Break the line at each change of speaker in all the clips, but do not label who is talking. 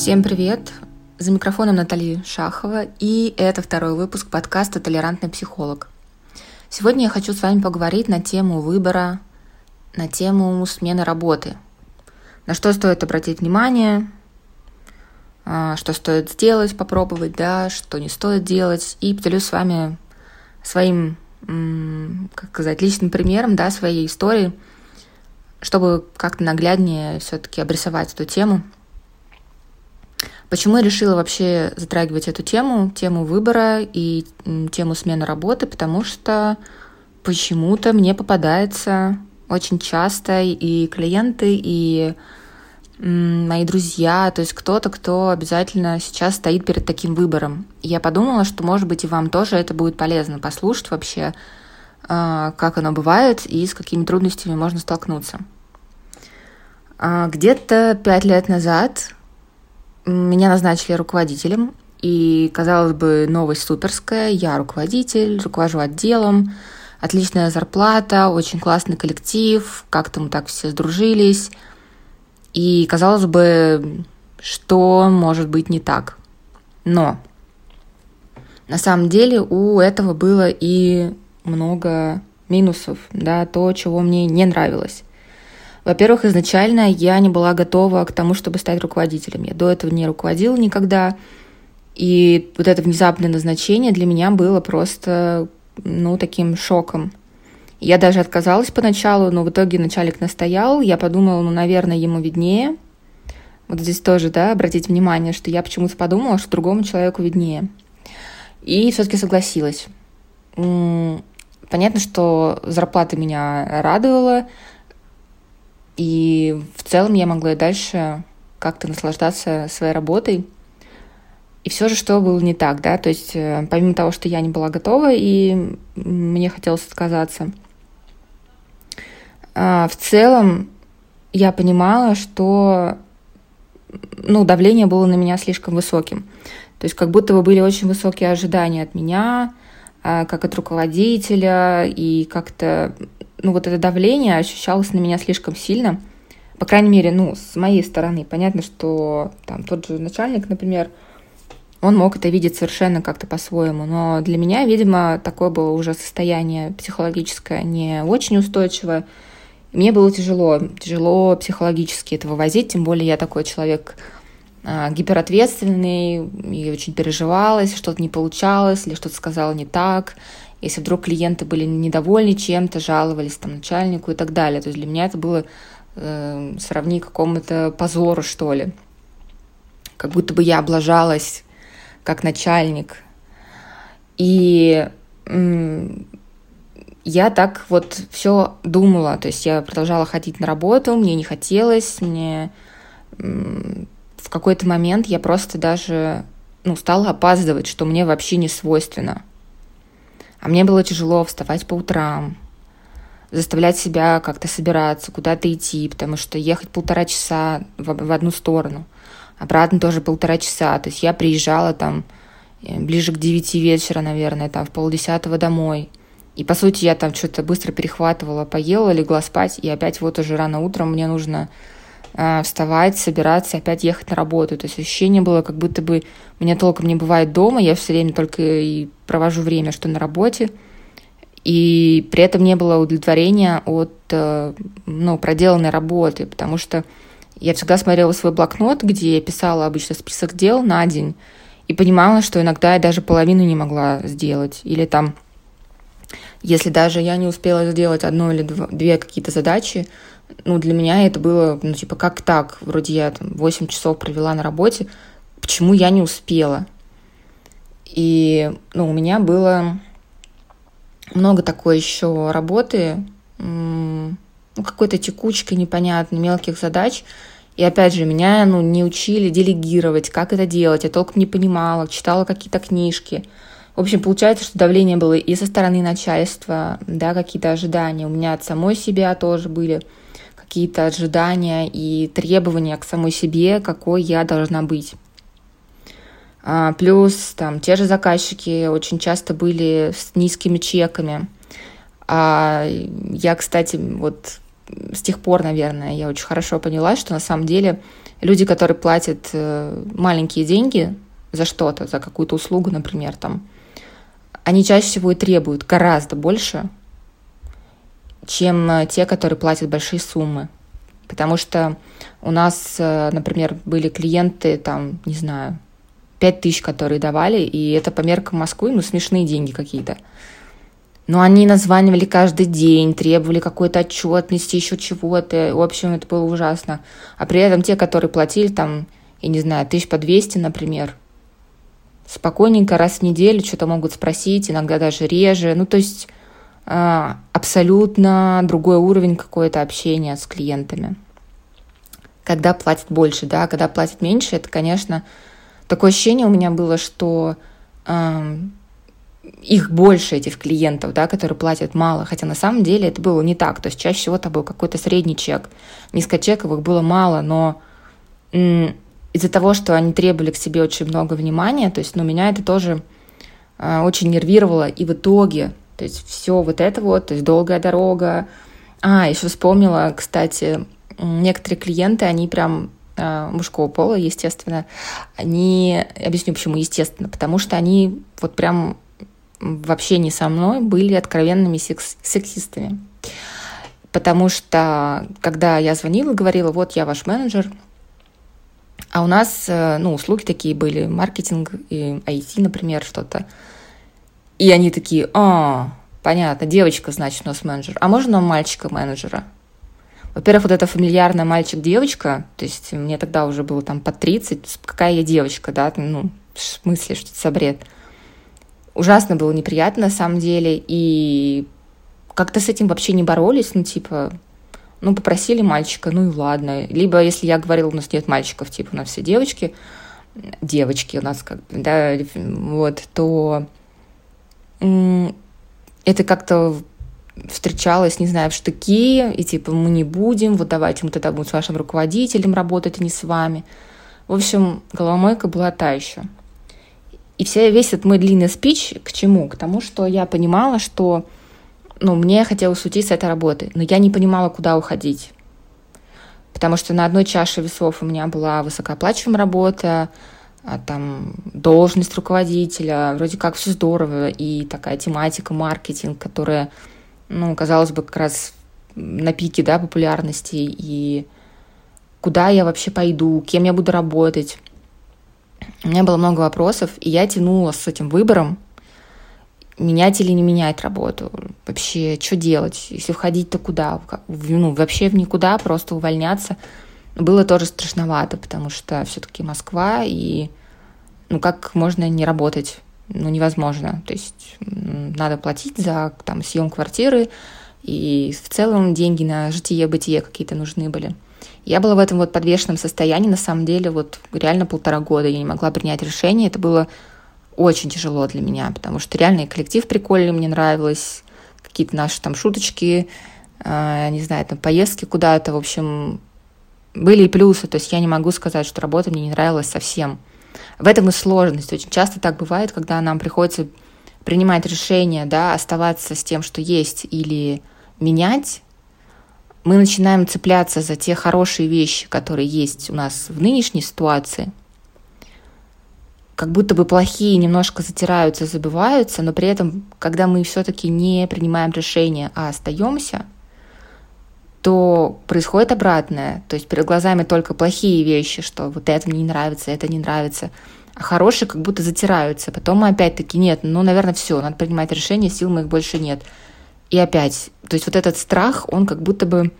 Всем привет! За микрофоном Наталья Шахова, и это второй выпуск подкаста «Толерантный психолог». Сегодня я хочу с вами поговорить на тему выбора, на тему смены работы. На что стоит обратить внимание, а, что стоит сделать, попробовать, да, что не стоит делать, и поделюсь с вами своим, как сказать, личным примером, да, своей истории, чтобы как-то нагляднее все-таки обрисовать эту тему – Почему я решила вообще затрагивать эту тему, тему выбора и тему смены работы? Потому что почему-то мне попадается очень часто и клиенты, и мои друзья, то есть кто-то, кто обязательно сейчас стоит перед таким выбором. Я подумала, что, может быть, и вам тоже это будет полезно послушать вообще, а, как оно бывает и с какими трудностями можно столкнуться. А, где-то пять лет назад меня назначили руководителем, и, казалось бы, новость суперская. Я руководитель, руковожу отделом, отличная зарплата, очень классный коллектив, как-то мы так все сдружились. И, казалось бы, что может быть не так. Но на самом деле у этого было и много минусов, да, то, чего мне не нравилось. Во-первых, изначально я не была готова к тому, чтобы стать руководителем. Я до этого не руководила никогда. И вот это внезапное назначение для меня было просто, ну, таким шоком. Я даже отказалась поначалу, но в итоге начальник настоял. Я подумала, ну, наверное, ему виднее. Вот здесь тоже, да, обратить внимание, что я почему-то подумала, что другому человеку виднее. И все-таки согласилась. Понятно, что зарплата меня радовала, и в целом я могла и дальше как-то наслаждаться своей работой. И все же, что было не так, да, то есть э, помимо того, что я не была готова и мне хотелось отказаться, а, в целом я понимала, что ну, давление было на меня слишком высоким. То есть как будто бы были очень высокие ожидания от меня, а, как от руководителя, и как-то ну, вот это давление ощущалось на меня слишком сильно. По крайней мере, ну, с моей стороны. Понятно, что там тот же начальник, например, он мог это видеть совершенно как-то по-своему. Но для меня, видимо, такое было уже состояние психологическое не очень устойчивое. мне было тяжело, тяжело психологически это вывозить, тем более я такой человек гиперответственный, и очень переживала, если что-то не получалось, или что-то сказала не так, если вдруг клиенты были недовольны чем-то, жаловались там начальнику и так далее. То есть для меня это было э, сравни какому-то позору, что ли. Как будто бы я облажалась как начальник. И я так вот все думала, то есть я продолжала ходить на работу, мне не хотелось, мне в какой-то момент я просто даже ну, стала опаздывать, что мне вообще не свойственно. А мне было тяжело вставать по утрам, заставлять себя как-то собираться, куда-то идти, потому что ехать полтора часа в, в одну сторону, обратно тоже полтора часа. То есть я приезжала там э, ближе к девяти вечера, наверное, там в полдесятого домой. И, по сути, я там что-то быстро перехватывала, поела, легла спать, и опять вот уже рано утром мне нужно вставать, собираться, опять ехать на работу. То есть ощущение было, как будто бы меня толком не бывает дома, я все время только и провожу время, что на работе, и при этом не было удовлетворения от э, ну, проделанной работы, потому что я всегда смотрела свой блокнот, где я писала обычно список дел на день, и понимала, что иногда я даже половину не могла сделать. Или там, если даже я не успела сделать одну или две какие-то задачи, ну, для меня это было, ну, типа, как так? Вроде я там 8 часов провела на работе, почему я не успела? И ну, у меня было много такой еще работы, ну, какой-то текучкой непонятной, мелких задач. И опять же, меня ну, не учили делегировать, как это делать. Я толком не понимала, читала какие-то книжки. В общем, получается, что давление было и со стороны начальства, да, какие-то ожидания. У меня от самой себя тоже были какие-то ожидания и требования к самой себе, какой я должна быть. А, плюс там те же заказчики очень часто были с низкими чеками. А я, кстати, вот с тех пор, наверное, я очень хорошо поняла, что на самом деле люди, которые платят э, маленькие деньги за что-то, за какую-то услугу, например, там, они чаще всего и требуют гораздо больше, чем э, те, которые платят большие суммы. Потому что у нас, э, например, были клиенты, там, не знаю, 5 тысяч, которые давали, и это по меркам Москвы, ну, смешные деньги какие-то. Но они названивали каждый день, требовали какой-то отчет, нести еще чего-то. В общем, это было ужасно. А при этом те, которые платили там, я не знаю, тысяч по 200, например, спокойненько раз в неделю что-то могут спросить, иногда даже реже. Ну, то есть абсолютно другой уровень какое-то общения с клиентами. Когда платят больше, да, когда платят меньше, это, конечно, такое ощущение у меня было, что э, их больше, этих клиентов, да, которые платят мало, хотя на самом деле это было не так. То есть чаще всего это был какой-то средний чек. Низкочековых было мало, но м, из-за того, что они требовали к себе очень много внимания, то есть, ну, меня это тоже э, очень нервировало, и в итоге, то есть все вот это вот, то есть долгая дорога. А, еще вспомнила, кстати, некоторые клиенты, они прям Э, мужского пола, естественно, они, объясню почему естественно, потому что они вот прям в общении со мной были откровенными секс сексистами. Потому что, когда я звонила, говорила, вот я ваш менеджер, а у нас, э, ну, услуги такие были, маркетинг и IT, например, что-то. И они такие, а, понятно, девочка, значит, у нас менеджер. А можно мальчика-менеджера? Во-первых, вот эта фамильярная мальчик-девочка, то есть мне тогда уже было там по 30, какая я девочка, да, ну, в смысле, что это за бред. Ужасно было неприятно на самом деле, и как-то с этим вообще не боролись, ну, типа, ну, попросили мальчика, ну и ладно. Либо, если я говорила, у нас нет мальчиков, типа, у нас все девочки, девочки у нас как да, вот, то это как-то встречалась, не знаю, в штыки, и типа мы не будем, вот давайте мы тогда будем с вашим руководителем работать, а не с вами. В общем, головомойка была та еще. И вся, весь этот мой длинный спич к чему? К тому, что я понимала, что ну, мне хотелось уйти с этой работы, но я не понимала, куда уходить. Потому что на одной чаше весов у меня была высокооплачиваемая работа, а там должность руководителя, вроде как все здорово, и такая тематика, маркетинг, которая ну, казалось бы, как раз на пике, да, популярности, и куда я вообще пойду, кем я буду работать. У меня было много вопросов, и я тянула с этим выбором, менять или не менять работу. Вообще, что делать? Если входить, то куда? Ну, вообще в никуда, просто увольняться. Было тоже страшновато, потому что все-таки Москва, и ну как можно не работать ну, невозможно. То есть надо платить за там, съем квартиры, и в целом деньги на житие-бытие какие-то нужны были. Я была в этом вот подвешенном состоянии, на самом деле, вот реально полтора года я не могла принять решение. Это было очень тяжело для меня, потому что реально коллектив прикольный, мне нравилось, какие-то наши там шуточки, э, не знаю, там поездки куда-то, в общем, были и плюсы, то есть я не могу сказать, что работа мне не нравилась совсем. В этом и сложность. Очень часто так бывает, когда нам приходится принимать решение, да, оставаться с тем, что есть, или менять, мы начинаем цепляться за те хорошие вещи, которые есть у нас в нынешней ситуации, как будто бы плохие немножко затираются, забываются, но при этом, когда мы все-таки не принимаем решение, а остаемся, то происходит обратное. То есть перед глазами только плохие вещи, что вот это мне не нравится, это не нравится. А хорошие как будто затираются. Потом мы опять-таки, нет, ну, наверное, все, надо принимать решение, сил моих больше нет. И опять, то есть вот этот страх, он как будто бы,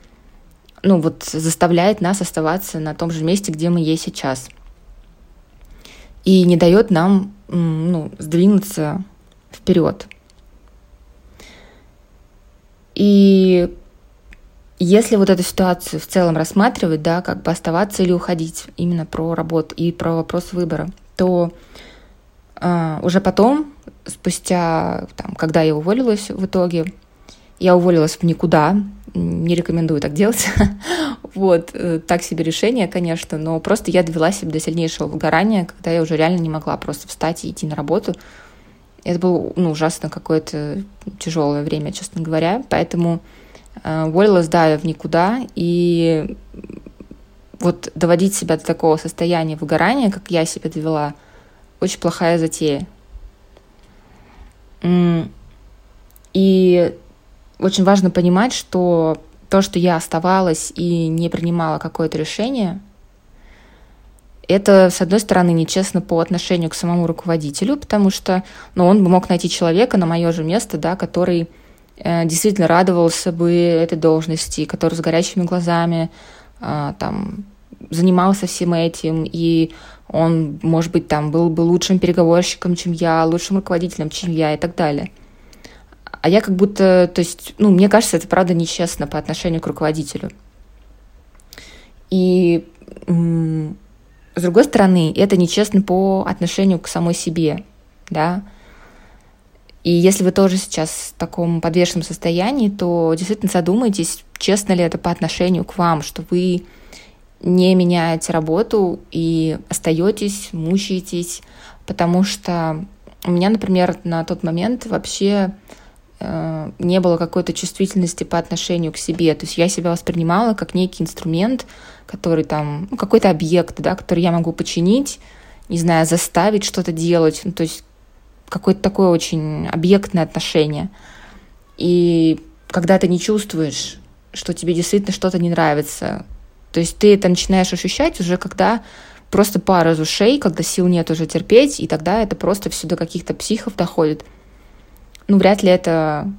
ну, вот заставляет нас оставаться на том же месте, где мы есть сейчас. И не дает нам, ну, сдвинуться вперед. И если вот эту ситуацию в целом рассматривать, да, как бы оставаться или уходить, именно про работу и про вопрос выбора, то э, уже потом, спустя, там, когда я уволилась в итоге, я уволилась в никуда, не рекомендую так делать. вот, э, так себе решение, конечно, но просто я довела себя до сильнейшего выгорания, когда я уже реально не могла просто встать и идти на работу. Это было ну, ужасно какое-то тяжелое время, честно говоря. Поэтому уволилась, да, в никуда, и вот доводить себя до такого состояния выгорания, как я себя довела, очень плохая затея. И очень важно понимать, что то, что я оставалась и не принимала какое-то решение, это, с одной стороны, нечестно по отношению к самому руководителю, потому что ну, он бы мог найти человека на мое же место, да, который э, действительно радовался бы этой должности, который с горящими глазами э, там, занимался всем этим, и он, может быть, там был бы лучшим переговорщиком, чем я, лучшим руководителем, чем я и так далее. А я как будто, то есть, ну, мне кажется, это правда нечестно по отношению к руководителю. И с другой стороны, это нечестно по отношению к самой себе, да. И если вы тоже сейчас в таком подвешенном состоянии, то действительно задумайтесь, честно ли это по отношению к вам, что вы не меняете работу и остаетесь, мучаетесь, потому что у меня, например, на тот момент вообще э, не было какой-то чувствительности по отношению к себе. То есть я себя воспринимала как некий инструмент, который там, ну, какой-то объект, да, который я могу починить, не знаю, заставить что-то делать. Ну, то есть какое-то такое очень объектное отношение. И когда ты не чувствуешь, что тебе действительно что-то не нравится, то есть ты это начинаешь ощущать уже, когда просто пара из ушей, когда сил нет уже терпеть, и тогда это просто все до каких-то психов доходит. Ну, вряд ли это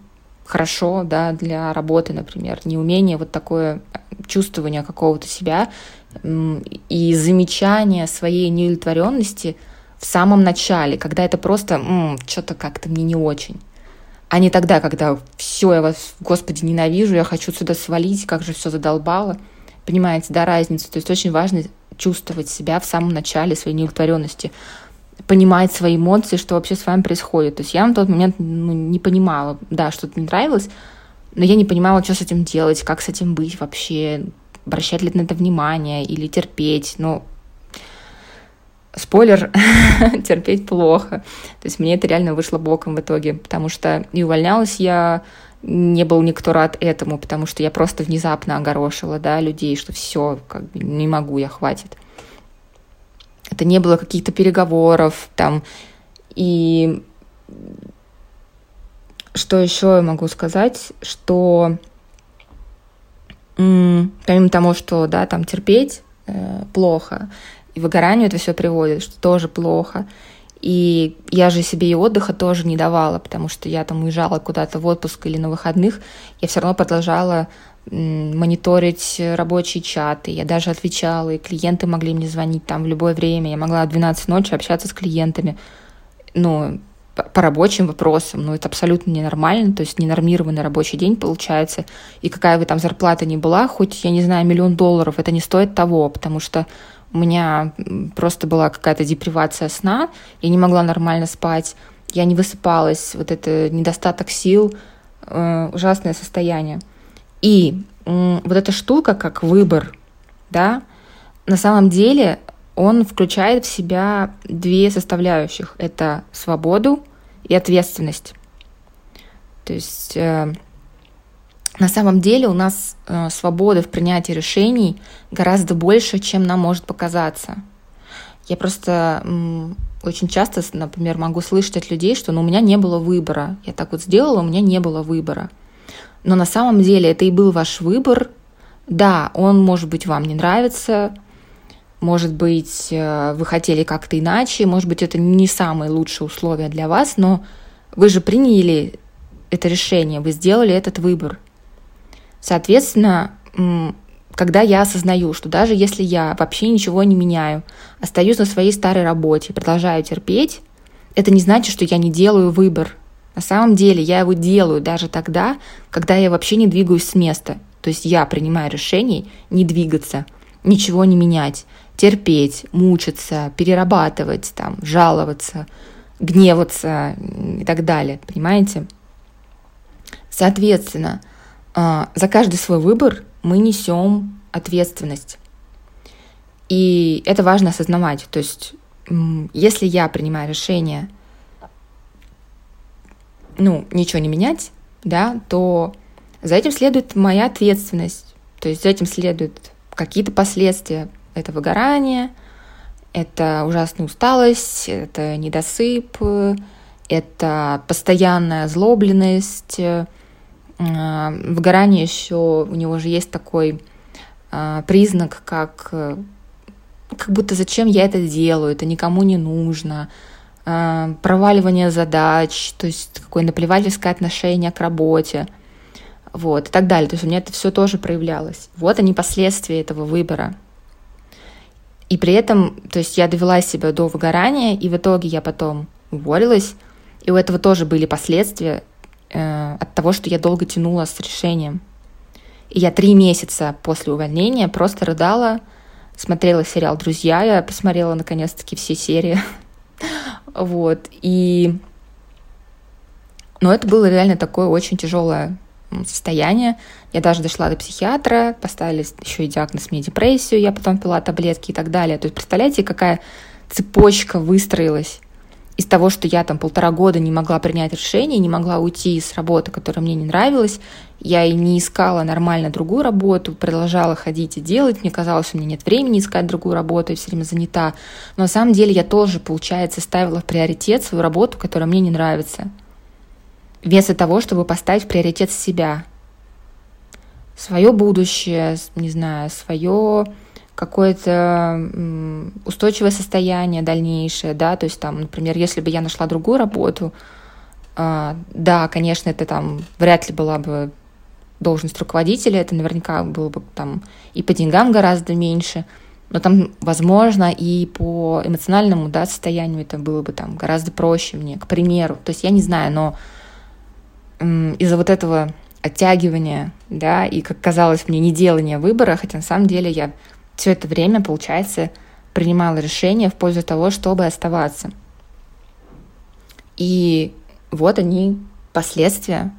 хорошо, да, для работы, например, неумение вот такое чувствование какого-то себя и замечание своей неудовлетворенности в самом начале, когда это просто м-м, что-то как-то мне не очень. А не тогда, когда все, я вас, Господи, ненавижу, я хочу сюда свалить, как же все задолбало. Понимаете, да, разницу. То есть очень важно чувствовать себя в самом начале своей неудовлетворенности понимать свои эмоции, что вообще с вами происходит. То есть я на тот момент ну, не понимала, да, что-то не нравилось, но я не понимала, что с этим делать, как с этим быть вообще, обращать ли на это внимание или терпеть. Ну, спойлер, терпеть плохо. То есть мне это реально вышло боком в итоге, потому что и увольнялась я, не был никто рад этому, потому что я просто внезапно огорошила, да, людей, что все, как бы не могу я, хватит это не было каких-то переговоров там. И что еще я могу сказать, что помимо того, что да, там терпеть э, плохо, и выгоранию это все приводит, что тоже плохо. И я же себе и отдыха тоже не давала, потому что я там уезжала куда-то в отпуск или на выходных, я все равно продолжала мониторить рабочие чаты. Я даже отвечала, и клиенты могли мне звонить там в любое время. Я могла в 12 ночи общаться с клиентами. Ну, по рабочим вопросам, ну, это абсолютно ненормально, то есть ненормированный рабочий день получается, и какая бы там зарплата ни была, хоть, я не знаю, миллион долларов, это не стоит того, потому что у меня просто была какая-то депривация сна, я не могла нормально спать, я не высыпалась, вот это недостаток сил, э, ужасное состояние. И вот эта штука, как выбор, да, на самом деле он включает в себя две составляющих. Это свободу и ответственность. То есть э, на самом деле у нас э, свободы в принятии решений гораздо больше, чем нам может показаться. Я просто м, очень часто, например, могу слышать от людей, что ну, у меня не было выбора. Я так вот сделала, у меня не было выбора. Но на самом деле это и был ваш выбор. Да, он, может быть, вам не нравится, может быть, э, вы хотели как-то иначе, может быть, это не самые лучшие условия для вас, но вы же приняли это решение, вы сделали этот выбор. Соответственно, когда я осознаю, что даже если я вообще ничего не меняю, остаюсь на своей старой работе, продолжаю терпеть, это не значит, что я не делаю выбор. На самом деле я его делаю даже тогда, когда я вообще не двигаюсь с места. То есть я принимаю решение не двигаться, ничего не менять, терпеть, мучиться, перерабатывать, там, жаловаться, гневаться и так далее. Понимаете? Соответственно, за каждый свой выбор мы несем ответственность. И это важно осознавать. То есть, если я принимаю решение – ну, ничего не менять, да, то За этим следует моя ответственность, то есть за этим следуют какие-то последствия. Это выгорание, это ужасная усталость, это недосып, это постоянная озлобленность. Выгорание еще, у него же есть такой э, признак, как э, как будто зачем я это делаю, это никому не нужно, проваливание задач, то есть какое наплевательское отношение к работе, вот, и так далее. То есть у меня это все тоже проявлялось. Вот они последствия этого выбора. И при этом, то есть я довела себя до выгорания, и в итоге я потом уволилась, и у этого тоже были последствия э, от того, что я долго тянула с решением. И я три месяца после увольнения просто рыдала, смотрела сериал «Друзья», я посмотрела наконец-таки все серии. вот, и... Но это было реально такое очень тяжелое состояние. Я даже дошла до психиатра, поставили еще и диагноз мне депрессию, я потом пила таблетки и так далее. То есть представляете, какая цепочка выстроилась из того, что я там полтора года не могла принять решение, не могла уйти с работы, которая мне не нравилась, я и не искала нормально другую работу, продолжала ходить и делать, мне казалось, у меня нет времени искать другую работу, я все время занята. Но на самом деле я тоже, получается, ставила в приоритет свою работу, которая мне не нравится. Вместо того, чтобы поставить в приоритет себя, свое будущее, не знаю, свое какое-то устойчивое состояние дальнейшее, да, то есть там, например, если бы я нашла другую работу, а, да, конечно, это там вряд ли была бы должность руководителя, это наверняка было бы там и по деньгам гораздо меньше, но там, возможно, и по эмоциональному да, состоянию это было бы там гораздо проще мне, к примеру. То есть я не знаю, но из-за вот этого оттягивания, да, и, как казалось мне, не делания выбора, хотя на самом деле я все это время, получается, принимала решение в пользу того, чтобы оставаться. И вот они, последствия,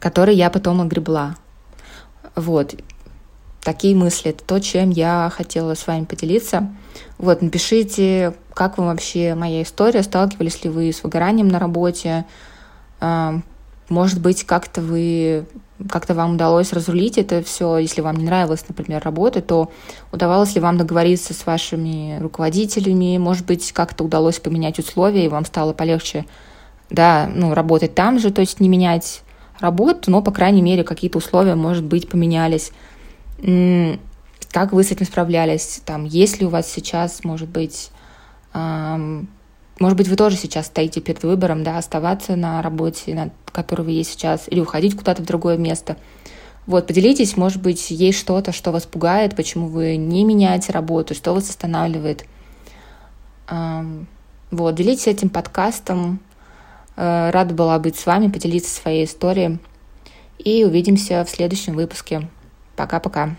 которые я потом огребла. Вот. Такие мысли. Это то, чем я хотела с вами поделиться. Вот, напишите, как вам вообще моя история, сталкивались ли вы с выгоранием на работе, может быть, как-то вы как-то вам удалось разрулить это все, если вам не нравилась, например, работа, то удавалось ли вам договориться с вашими руководителями, может быть, как-то удалось поменять условия, и вам стало полегче, да, ну, работать там же, то есть не менять работу, но, по крайней мере, какие-то условия, может быть, поменялись. Как вы с этим справлялись? Там, есть ли у вас сейчас, может быть, может быть, вы тоже сейчас стоите перед выбором, да, оставаться на работе, на которой вы есть сейчас, или уходить куда-то в другое место. Вот, поделитесь, может быть, есть что-то, что вас пугает, почему вы не меняете работу, что вас останавливает. Вот, делитесь этим подкастом. Э, рада была быть с вами, поделиться своей историей. И увидимся в следующем выпуске. Пока-пока.